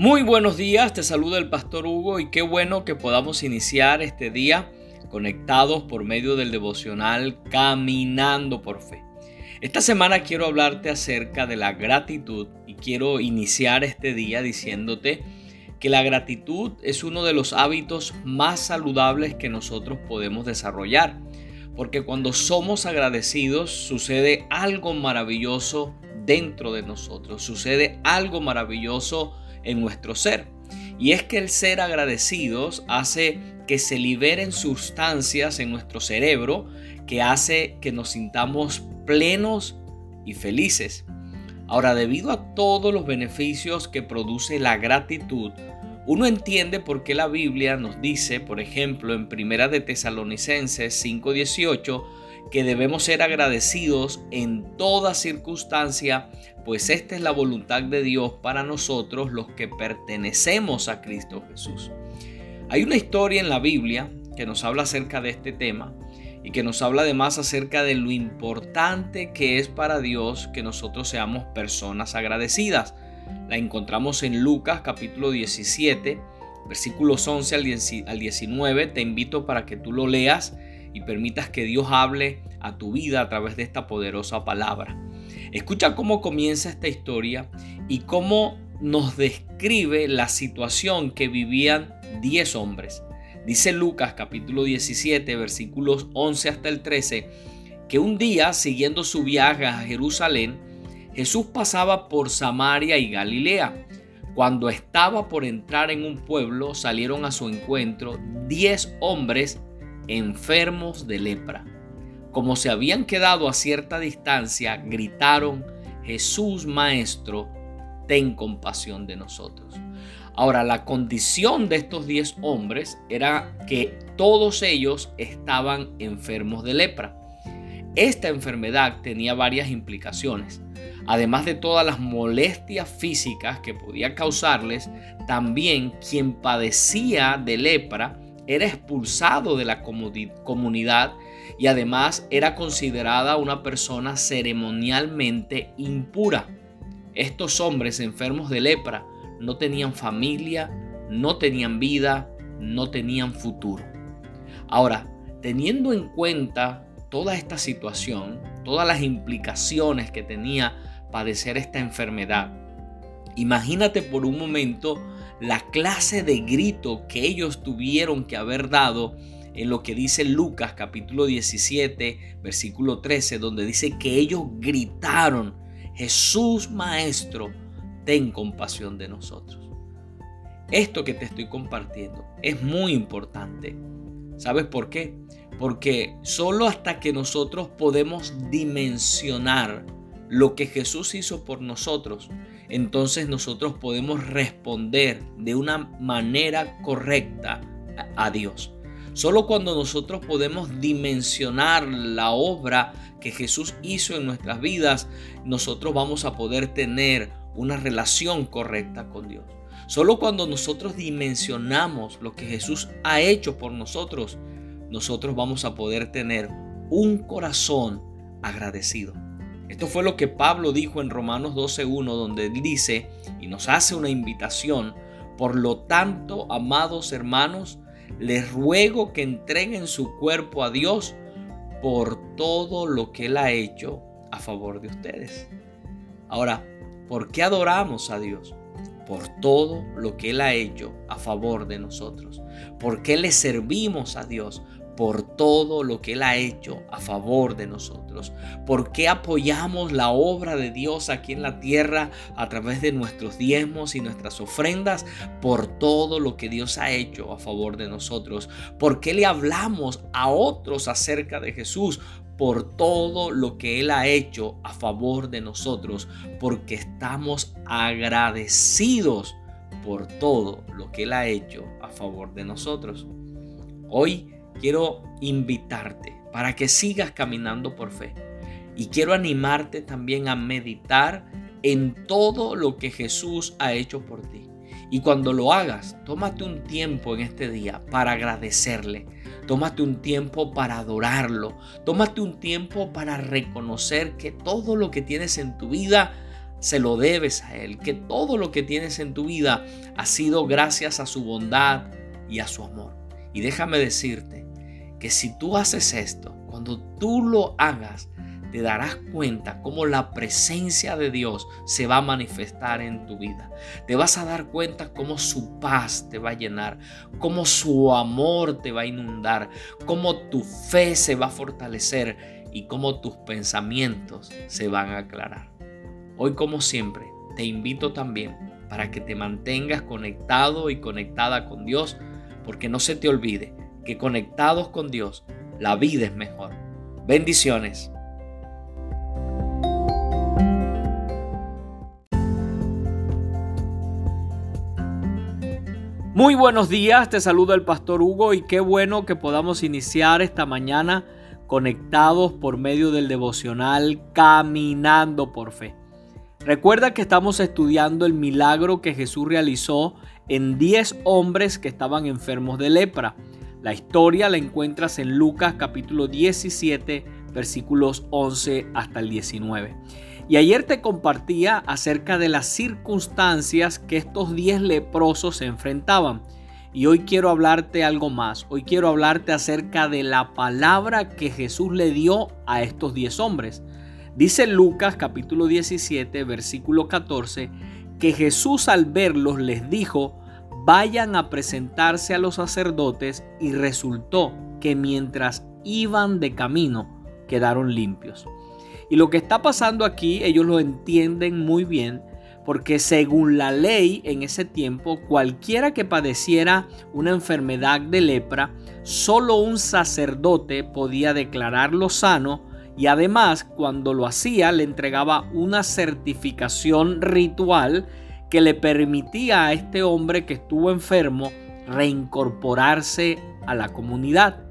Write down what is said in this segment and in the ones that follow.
Muy buenos días, te saluda el pastor Hugo y qué bueno que podamos iniciar este día conectados por medio del devocional Caminando por Fe. Esta semana quiero hablarte acerca de la gratitud y quiero iniciar este día diciéndote que la gratitud es uno de los hábitos más saludables que nosotros podemos desarrollar, porque cuando somos agradecidos sucede algo maravilloso dentro de nosotros, sucede algo maravilloso en nuestro ser. Y es que el ser agradecidos hace que se liberen sustancias en nuestro cerebro que hace que nos sintamos plenos y felices. Ahora, debido a todos los beneficios que produce la gratitud, uno entiende por qué la Biblia nos dice, por ejemplo, en Primera de Tesalonicenses 5:18, que debemos ser agradecidos en toda circunstancia, pues esta es la voluntad de Dios para nosotros los que pertenecemos a Cristo Jesús. Hay una historia en la Biblia que nos habla acerca de este tema y que nos habla además acerca de lo importante que es para Dios que nosotros seamos personas agradecidas. La encontramos en Lucas capítulo 17, versículos 11 al 19. Te invito para que tú lo leas y permitas que Dios hable a tu vida a través de esta poderosa palabra. Escucha cómo comienza esta historia y cómo nos describe la situación que vivían 10 hombres. Dice Lucas capítulo 17 versículos 11 hasta el 13 que un día siguiendo su viaje a Jerusalén, Jesús pasaba por Samaria y Galilea. Cuando estaba por entrar en un pueblo, salieron a su encuentro 10 hombres enfermos de lepra. Como se habían quedado a cierta distancia, gritaron, Jesús Maestro, ten compasión de nosotros. Ahora, la condición de estos diez hombres era que todos ellos estaban enfermos de lepra. Esta enfermedad tenía varias implicaciones. Además de todas las molestias físicas que podía causarles, también quien padecía de lepra era expulsado de la comunidad y además era considerada una persona ceremonialmente impura. Estos hombres enfermos de lepra no tenían familia, no tenían vida, no tenían futuro. Ahora, teniendo en cuenta toda esta situación, todas las implicaciones que tenía padecer esta enfermedad, imagínate por un momento la clase de grito que ellos tuvieron que haber dado en lo que dice Lucas capítulo 17 versículo 13 donde dice que ellos gritaron Jesús Maestro ten compasión de nosotros esto que te estoy compartiendo es muy importante ¿sabes por qué? porque solo hasta que nosotros podemos dimensionar lo que Jesús hizo por nosotros, entonces nosotros podemos responder de una manera correcta a Dios. Solo cuando nosotros podemos dimensionar la obra que Jesús hizo en nuestras vidas, nosotros vamos a poder tener una relación correcta con Dios. Solo cuando nosotros dimensionamos lo que Jesús ha hecho por nosotros, nosotros vamos a poder tener un corazón agradecido. Esto fue lo que Pablo dijo en Romanos 12.1, donde dice y nos hace una invitación. Por lo tanto, amados hermanos, les ruego que entreguen su cuerpo a Dios por todo lo que Él ha hecho a favor de ustedes. Ahora, ¿por qué adoramos a Dios? Por todo lo que Él ha hecho a favor de nosotros. ¿Por qué le servimos a Dios? Por todo lo que Él ha hecho a favor de nosotros. ¿Por qué apoyamos la obra de Dios aquí en la tierra a través de nuestros diezmos y nuestras ofrendas? Por todo lo que Dios ha hecho a favor de nosotros. ¿Por qué le hablamos a otros acerca de Jesús? por todo lo que Él ha hecho a favor de nosotros, porque estamos agradecidos por todo lo que Él ha hecho a favor de nosotros. Hoy quiero invitarte para que sigas caminando por fe. Y quiero animarte también a meditar en todo lo que Jesús ha hecho por ti. Y cuando lo hagas, tómate un tiempo en este día para agradecerle. Tómate un tiempo para adorarlo. Tómate un tiempo para reconocer que todo lo que tienes en tu vida se lo debes a Él, que todo lo que tienes en tu vida ha sido gracias a su bondad y a su amor. Y déjame decirte que si tú haces esto, cuando tú lo hagas, te darás cuenta cómo la presencia de Dios se va a manifestar en tu vida. Te vas a dar cuenta cómo su paz te va a llenar, cómo su amor te va a inundar, cómo tu fe se va a fortalecer y cómo tus pensamientos se van a aclarar. Hoy como siempre, te invito también para que te mantengas conectado y conectada con Dios, porque no se te olvide que conectados con Dios, la vida es mejor. Bendiciones. Muy buenos días, te saluda el pastor Hugo y qué bueno que podamos iniciar esta mañana conectados por medio del devocional Caminando por Fe. Recuerda que estamos estudiando el milagro que Jesús realizó en 10 hombres que estaban enfermos de lepra. La historia la encuentras en Lucas capítulo 17 versículos 11 hasta el 19. Y ayer te compartía acerca de las circunstancias que estos 10 leprosos se enfrentaban. Y hoy quiero hablarte algo más. Hoy quiero hablarte acerca de la palabra que Jesús le dio a estos 10 hombres. Dice Lucas capítulo 17 versículo 14 que Jesús al verlos les dijo, vayan a presentarse a los sacerdotes y resultó que mientras iban de camino quedaron limpios. Y lo que está pasando aquí, ellos lo entienden muy bien, porque según la ley en ese tiempo, cualquiera que padeciera una enfermedad de lepra, solo un sacerdote podía declararlo sano y además cuando lo hacía le entregaba una certificación ritual que le permitía a este hombre que estuvo enfermo reincorporarse a la comunidad.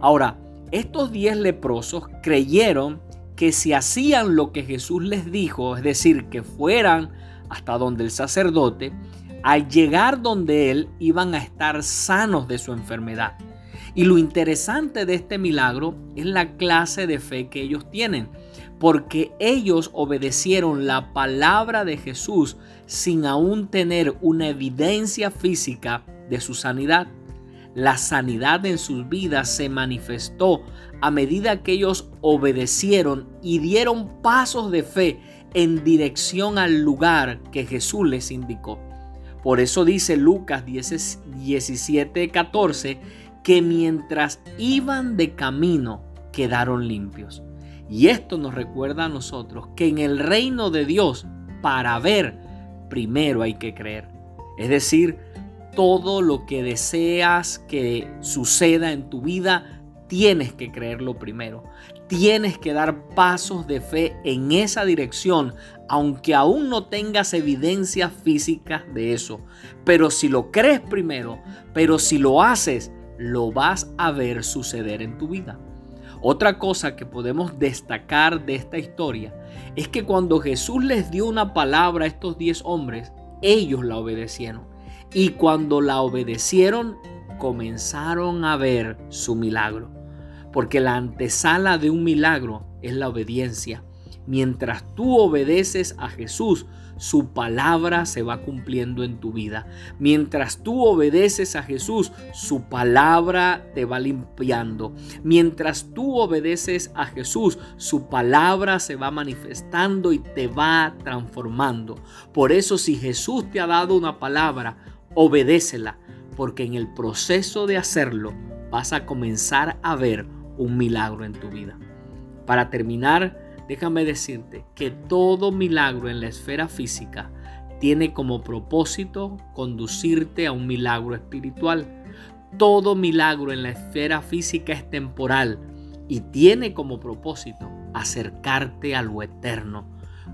Ahora, estos diez leprosos creyeron que si hacían lo que Jesús les dijo, es decir, que fueran hasta donde el sacerdote, al llegar donde él iban a estar sanos de su enfermedad. Y lo interesante de este milagro es la clase de fe que ellos tienen, porque ellos obedecieron la palabra de Jesús sin aún tener una evidencia física de su sanidad. La sanidad en sus vidas se manifestó a medida que ellos obedecieron y dieron pasos de fe en dirección al lugar que Jesús les indicó. Por eso dice Lucas 17, 14, que mientras iban de camino quedaron limpios. Y esto nos recuerda a nosotros que en el reino de Dios, para ver, primero hay que creer. Es decir, todo lo que deseas que suceda en tu vida, tienes que creerlo primero. Tienes que dar pasos de fe en esa dirección, aunque aún no tengas evidencia física de eso. Pero si lo crees primero, pero si lo haces, lo vas a ver suceder en tu vida. Otra cosa que podemos destacar de esta historia es que cuando Jesús les dio una palabra a estos diez hombres, ellos la obedecieron. Y cuando la obedecieron, comenzaron a ver su milagro. Porque la antesala de un milagro es la obediencia. Mientras tú obedeces a Jesús, su palabra se va cumpliendo en tu vida. Mientras tú obedeces a Jesús, su palabra te va limpiando. Mientras tú obedeces a Jesús, su palabra se va manifestando y te va transformando. Por eso si Jesús te ha dado una palabra, obedécela, porque en el proceso de hacerlo vas a comenzar a ver un milagro en tu vida. Para terminar, déjame decirte que todo milagro en la esfera física tiene como propósito conducirte a un milagro espiritual. Todo milagro en la esfera física es temporal y tiene como propósito acercarte a lo eterno.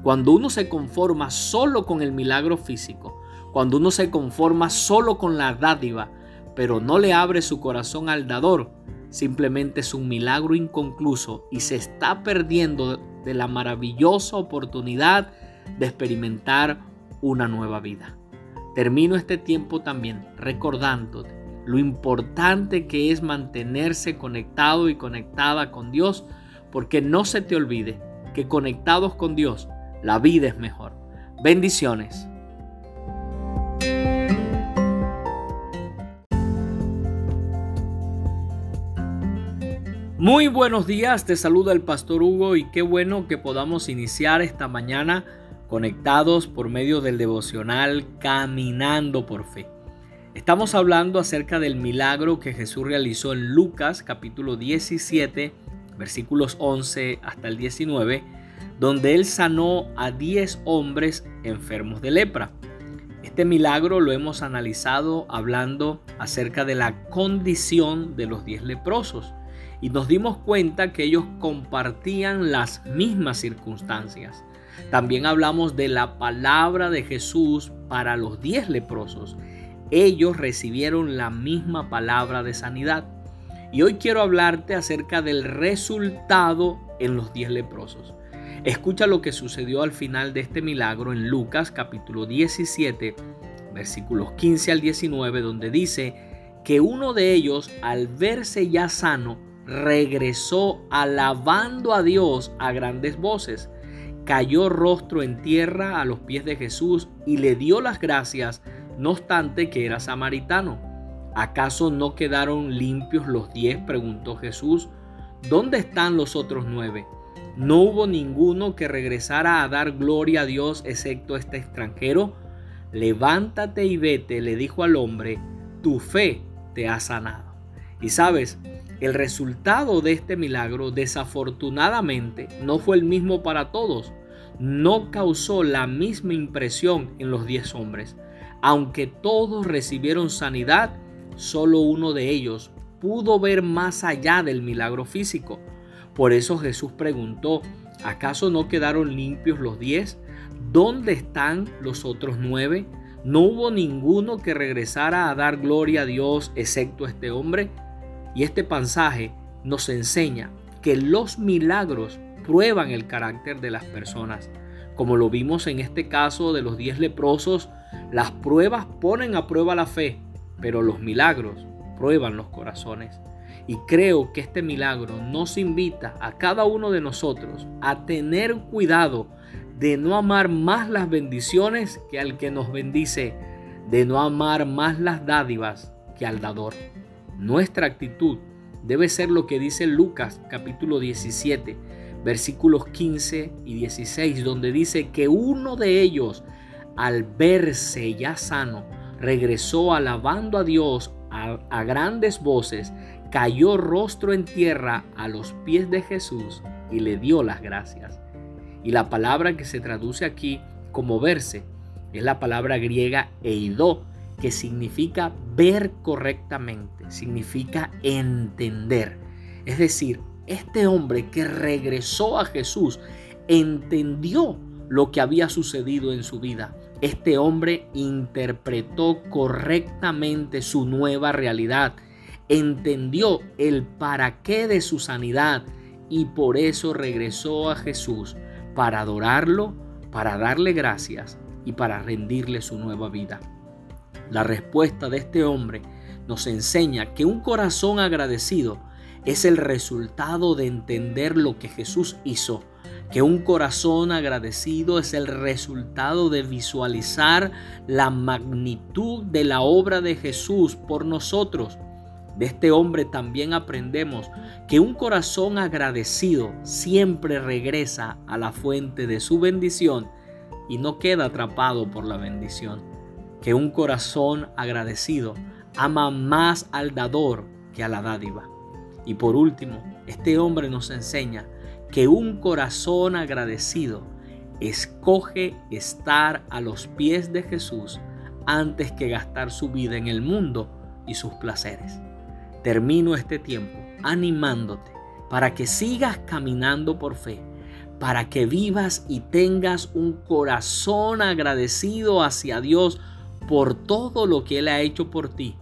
Cuando uno se conforma solo con el milagro físico, cuando uno se conforma solo con la dádiva, pero no le abre su corazón al dador, simplemente es un milagro inconcluso y se está perdiendo de la maravillosa oportunidad de experimentar una nueva vida. Termino este tiempo también recordándote lo importante que es mantenerse conectado y conectada con Dios, porque no se te olvide que conectados con Dios, la vida es mejor. Bendiciones. Muy buenos días, te saluda el pastor Hugo y qué bueno que podamos iniciar esta mañana conectados por medio del devocional Caminando por Fe. Estamos hablando acerca del milagro que Jesús realizó en Lucas capítulo 17, versículos 11 hasta el 19, donde él sanó a 10 hombres enfermos de lepra. Este milagro lo hemos analizado hablando acerca de la condición de los 10 leprosos y nos dimos cuenta que ellos compartían las mismas circunstancias. También hablamos de la palabra de Jesús para los diez leprosos. Ellos recibieron la misma palabra de sanidad. Y hoy quiero hablarte acerca del resultado en los diez leprosos. Escucha lo que sucedió al final de este milagro en Lucas capítulo 17, versículos 15 al 19, donde dice que uno de ellos, al verse ya sano, regresó alabando a Dios a grandes voces. Cayó rostro en tierra a los pies de Jesús y le dio las gracias, no obstante que era samaritano. ¿Acaso no quedaron limpios los diez? preguntó Jesús. ¿Dónde están los otros nueve? No hubo ninguno que regresara a dar gloria a Dios excepto este extranjero. Levántate y vete, le dijo al hombre, tu fe te ha sanado. Y sabes, el resultado de este milagro desafortunadamente no fue el mismo para todos. No causó la misma impresión en los diez hombres. Aunque todos recibieron sanidad, solo uno de ellos pudo ver más allá del milagro físico. Por eso Jesús preguntó, ¿acaso no quedaron limpios los diez? ¿Dónde están los otros nueve? ¿No hubo ninguno que regresara a dar gloria a Dios excepto este hombre? Y este pasaje nos enseña que los milagros prueban el carácter de las personas. Como lo vimos en este caso de los diez leprosos, las pruebas ponen a prueba la fe, pero los milagros prueban los corazones. Y creo que este milagro nos invita a cada uno de nosotros a tener cuidado de no amar más las bendiciones que al que nos bendice, de no amar más las dádivas que al dador. Nuestra actitud debe ser lo que dice Lucas capítulo 17, versículos 15 y 16, donde dice que uno de ellos, al verse ya sano, regresó alabando a Dios a, grandes voces, cayó rostro en tierra a los pies de Jesús y le dio las gracias. Y la palabra que se traduce aquí como verse es la palabra griega eidó, que significa ver correctamente, significa entender. Es decir, este hombre que regresó a Jesús entendió lo que había sucedido en su vida. Este hombre interpretó correctamente su nueva realidad, entendió el para qué de su sanidad y por eso regresó a Jesús para adorarlo, para darle gracias y para rendirle su nueva vida. La respuesta de este hombre nos enseña que un corazón agradecido es el resultado de entender lo que Jesús hizo, que un corazón agradecido es el resultado de visualizar la magnitud de la obra de Jesús por nosotros. De este hombre también aprendemos que un corazón agradecido siempre regresa a la fuente de su bendición y no queda atrapado por la bendición que un corazón agradecido ama más al dador que a la dádiva. Y por último, este hombre nos enseña que un corazón agradecido escoge estar a los pies de Jesús antes que gastar su vida en el mundo y sus placeres. Termino este tiempo animándote para que sigas caminando por fe, para que vivas y tengas un corazón agradecido hacia Dios por todo lo que Él ha hecho por ti.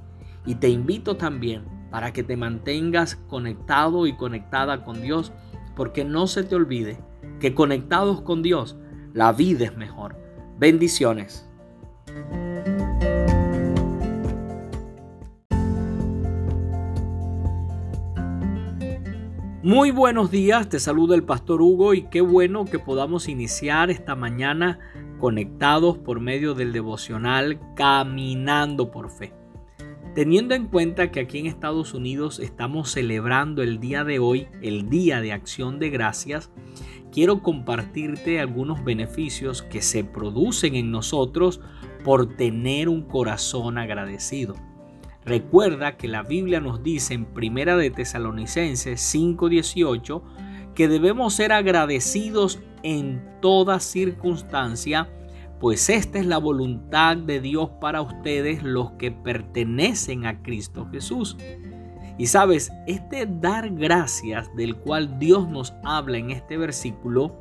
Y te invito también para que te mantengas conectado y conectada con Dios, porque no se te olvide que conectados con Dios, la vida es mejor. Bendiciones. Muy buenos días, te saluda el pastor Hugo y qué bueno que podamos iniciar esta mañana conectados por medio del devocional Caminando por Fe. Teniendo en cuenta que aquí en Estados Unidos estamos celebrando el día de hoy, el Día de Acción de Gracias, quiero compartirte algunos beneficios que se producen en nosotros por tener un corazón agradecido. Recuerda que la Biblia nos dice en Primera de Tesalonicenses 5:18 que debemos ser agradecidos en toda circunstancia, pues esta es la voluntad de Dios para ustedes los que pertenecen a Cristo Jesús. Y sabes, este dar gracias del cual Dios nos habla en este versículo,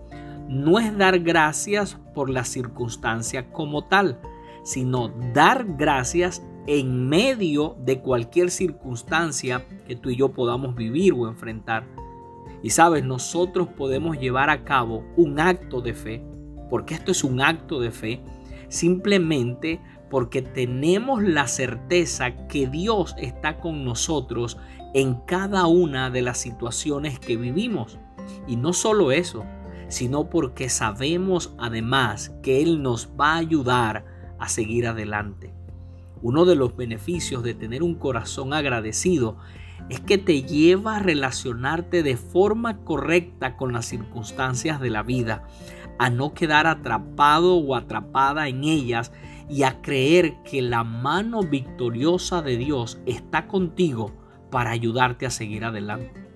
no es dar gracias por la circunstancia como tal, sino dar gracias en medio de cualquier circunstancia que tú y yo podamos vivir o enfrentar. Y sabes, nosotros podemos llevar a cabo un acto de fe, porque esto es un acto de fe, simplemente porque tenemos la certeza que Dios está con nosotros en cada una de las situaciones que vivimos. Y no solo eso, sino porque sabemos además que Él nos va a ayudar a seguir adelante. Uno de los beneficios de tener un corazón agradecido es que te lleva a relacionarte de forma correcta con las circunstancias de la vida, a no quedar atrapado o atrapada en ellas y a creer que la mano victoriosa de Dios está contigo para ayudarte a seguir adelante.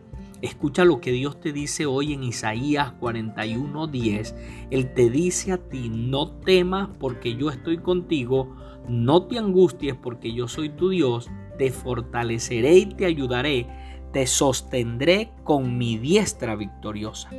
Escucha lo que Dios te dice hoy en Isaías 41:10. Él te dice a ti, no temas porque yo estoy contigo, no te angusties porque yo soy tu Dios, te fortaleceré y te ayudaré, te sostendré con mi diestra victoriosa.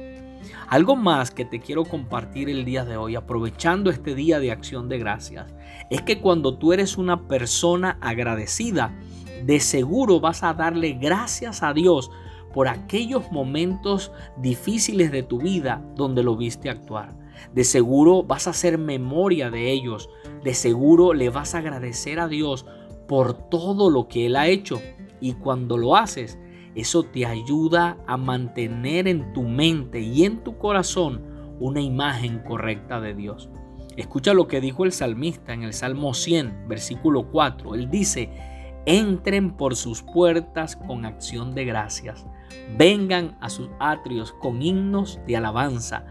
Algo más que te quiero compartir el día de hoy, aprovechando este día de acción de gracias, es que cuando tú eres una persona agradecida, de seguro vas a darle gracias a Dios por aquellos momentos difíciles de tu vida donde lo viste actuar. De seguro vas a hacer memoria de ellos. De seguro le vas a agradecer a Dios por todo lo que Él ha hecho. Y cuando lo haces, eso te ayuda a mantener en tu mente y en tu corazón una imagen correcta de Dios. Escucha lo que dijo el salmista en el Salmo 100, versículo 4. Él dice, entren por sus puertas con acción de gracias, vengan a sus atrios con himnos de alabanza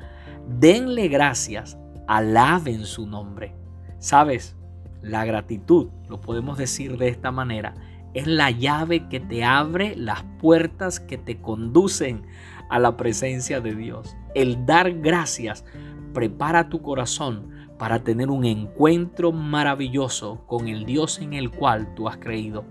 denle gracias, alaben su nombre. Sabes, la gratitud, lo podemos decir de esta manera, es la llave que te abre las puertas que te conducen a la presencia de Dios. El dar gracias prepara tu corazón para tener un encuentro maravilloso con el Dios en el cual tú has creído.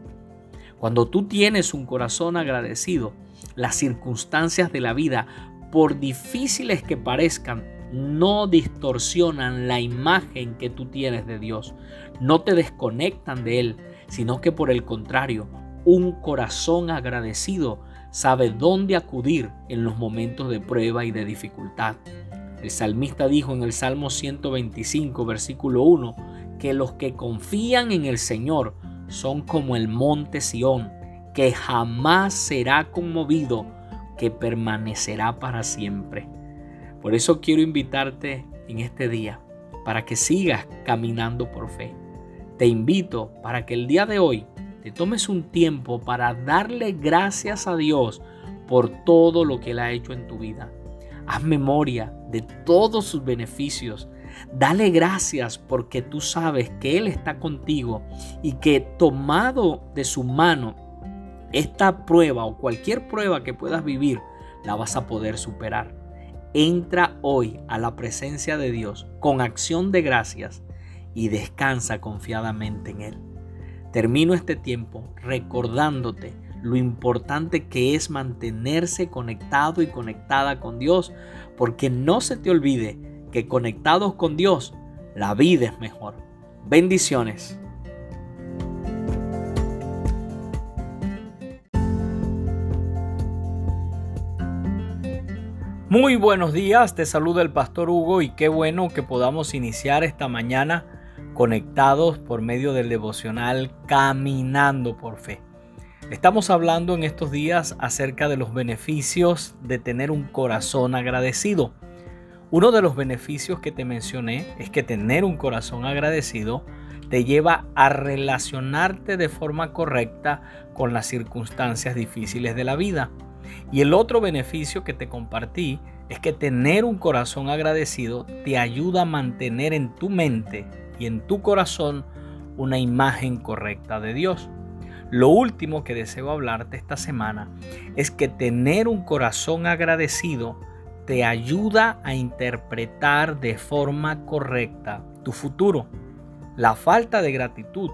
Cuando tú tienes un corazón agradecido, las circunstancias de la vida por difíciles que parezcan, no distorsionan la imagen que tú tienes de Dios, no te desconectan de Él, sino que por el contrario, un corazón agradecido sabe dónde acudir en los momentos de prueba y de dificultad. El salmista dijo en el Salmo 125, versículo 1, que los que confían en el Señor son como el monte Sión, que jamás será conmovido que permanecerá para siempre. Por eso quiero invitarte en este día para que sigas caminando por fe. Te invito para que el día de hoy te tomes un tiempo para darle gracias a Dios por todo lo que Él ha hecho en tu vida. Haz memoria de todos sus beneficios. Dale gracias porque tú sabes que Él está contigo y que tomado de su mano esta prueba o cualquier prueba que puedas vivir, la vas a poder superar. Entra hoy a la presencia de Dios con acción de gracias y descansa confiadamente en Él. Termino este tiempo recordándote lo importante que es mantenerse conectado y conectada con Dios, porque no se te olvide que conectados con Dios, la vida es mejor. Bendiciones. Muy buenos días, te saluda el pastor Hugo y qué bueno que podamos iniciar esta mañana conectados por medio del devocional Caminando por Fe. Estamos hablando en estos días acerca de los beneficios de tener un corazón agradecido. Uno de los beneficios que te mencioné es que tener un corazón agradecido te lleva a relacionarte de forma correcta con las circunstancias difíciles de la vida. Y el otro beneficio que te compartí es que tener un corazón agradecido te ayuda a mantener en tu mente y en tu corazón una imagen correcta de Dios. Lo último que deseo hablarte esta semana es que tener un corazón agradecido te ayuda a interpretar de forma correcta tu futuro. La falta de gratitud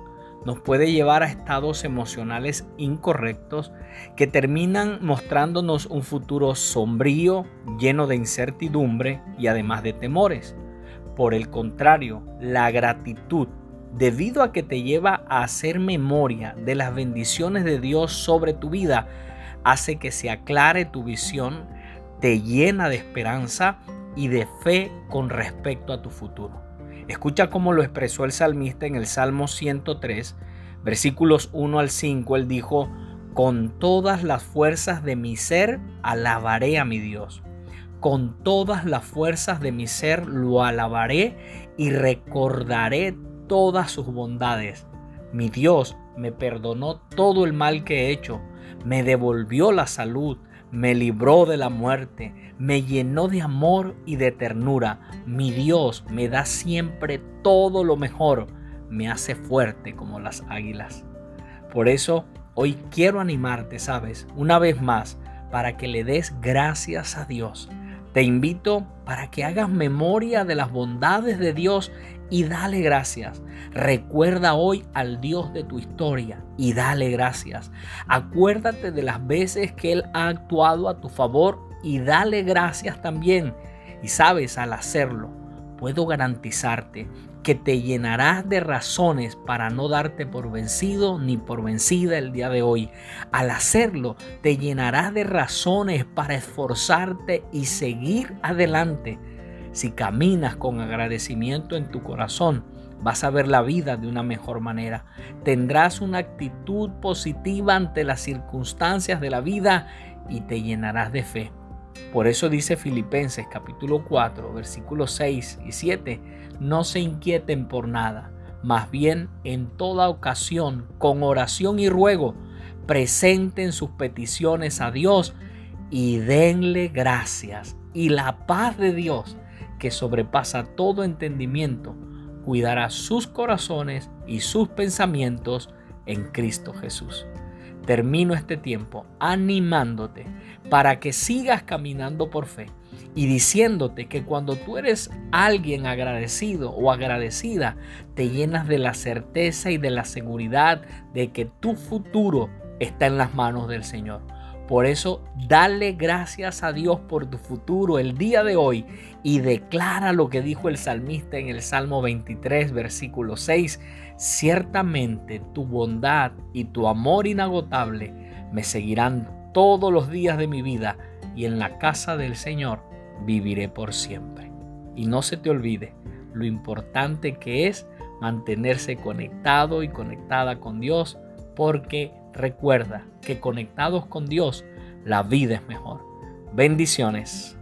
nos puede llevar a estados emocionales incorrectos que terminan mostrándonos un futuro sombrío, lleno de incertidumbre y además de temores. Por el contrario, la gratitud debido a que te lleva a hacer memoria de las bendiciones de Dios sobre tu vida, hace que se aclare tu visión, te llena de esperanza y de fe con respecto a tu futuro. Escucha cómo lo expresó el salmista en el Salmo 103, versículos 1 al 5. Él dijo, con todas las fuerzas de mi ser alabaré a mi Dios. Con todas las fuerzas de mi ser lo alabaré y recordaré todas sus bondades. Mi Dios me perdonó todo el mal que he hecho, me devolvió la salud, me libró de la muerte, me llenó de amor y de ternura. Mi Dios me da siempre todo lo mejor, me hace fuerte como las águilas. Por eso hoy quiero animarte, sabes, una vez más, para que le des gracias a Dios. Te invito para que hagas memoria de las bondades de Dios y dale gracias. Recuerda hoy al Dios de tu historia y dale gracias. Acuérdate de las veces que Él ha actuado a tu favor y dale gracias también. Y sabes, al hacerlo, puedo garantizarte que te llenarás de razones para no darte por vencido ni por vencida el día de hoy. Al hacerlo, te llenarás de razones para esforzarte y seguir adelante si caminas con agradecimiento en tu corazón, vas a ver la vida de una mejor manera. Tendrás una actitud positiva ante las circunstancias de la vida y te llenarás de fe. Por eso dice Filipenses capítulo 4, versículos 6 y 7, no se inquieten por nada, más bien en toda ocasión, con oración y ruego, presenten sus peticiones a Dios y denle gracias. Y la paz de Dios, que sobrepasa todo entendimiento, cuidará sus corazones y sus pensamientos en Cristo Jesús. Termino este tiempo animándote para que sigas caminando por fe y diciéndote que cuando tú eres alguien agradecido o agradecida, te llenas de la certeza y de la seguridad de que tu futuro está en las manos del Señor. Por eso, dale gracias a Dios por tu futuro el día de hoy y declara lo que dijo el salmista en el Salmo 23, versículo 6. Ciertamente tu bondad y tu amor inagotable me seguirán todos los días de mi vida y en la casa del Señor viviré por siempre. Y no se te olvide lo importante que es mantenerse conectado y conectada con Dios porque Recuerda que conectados con Dios, la vida es mejor. Bendiciones.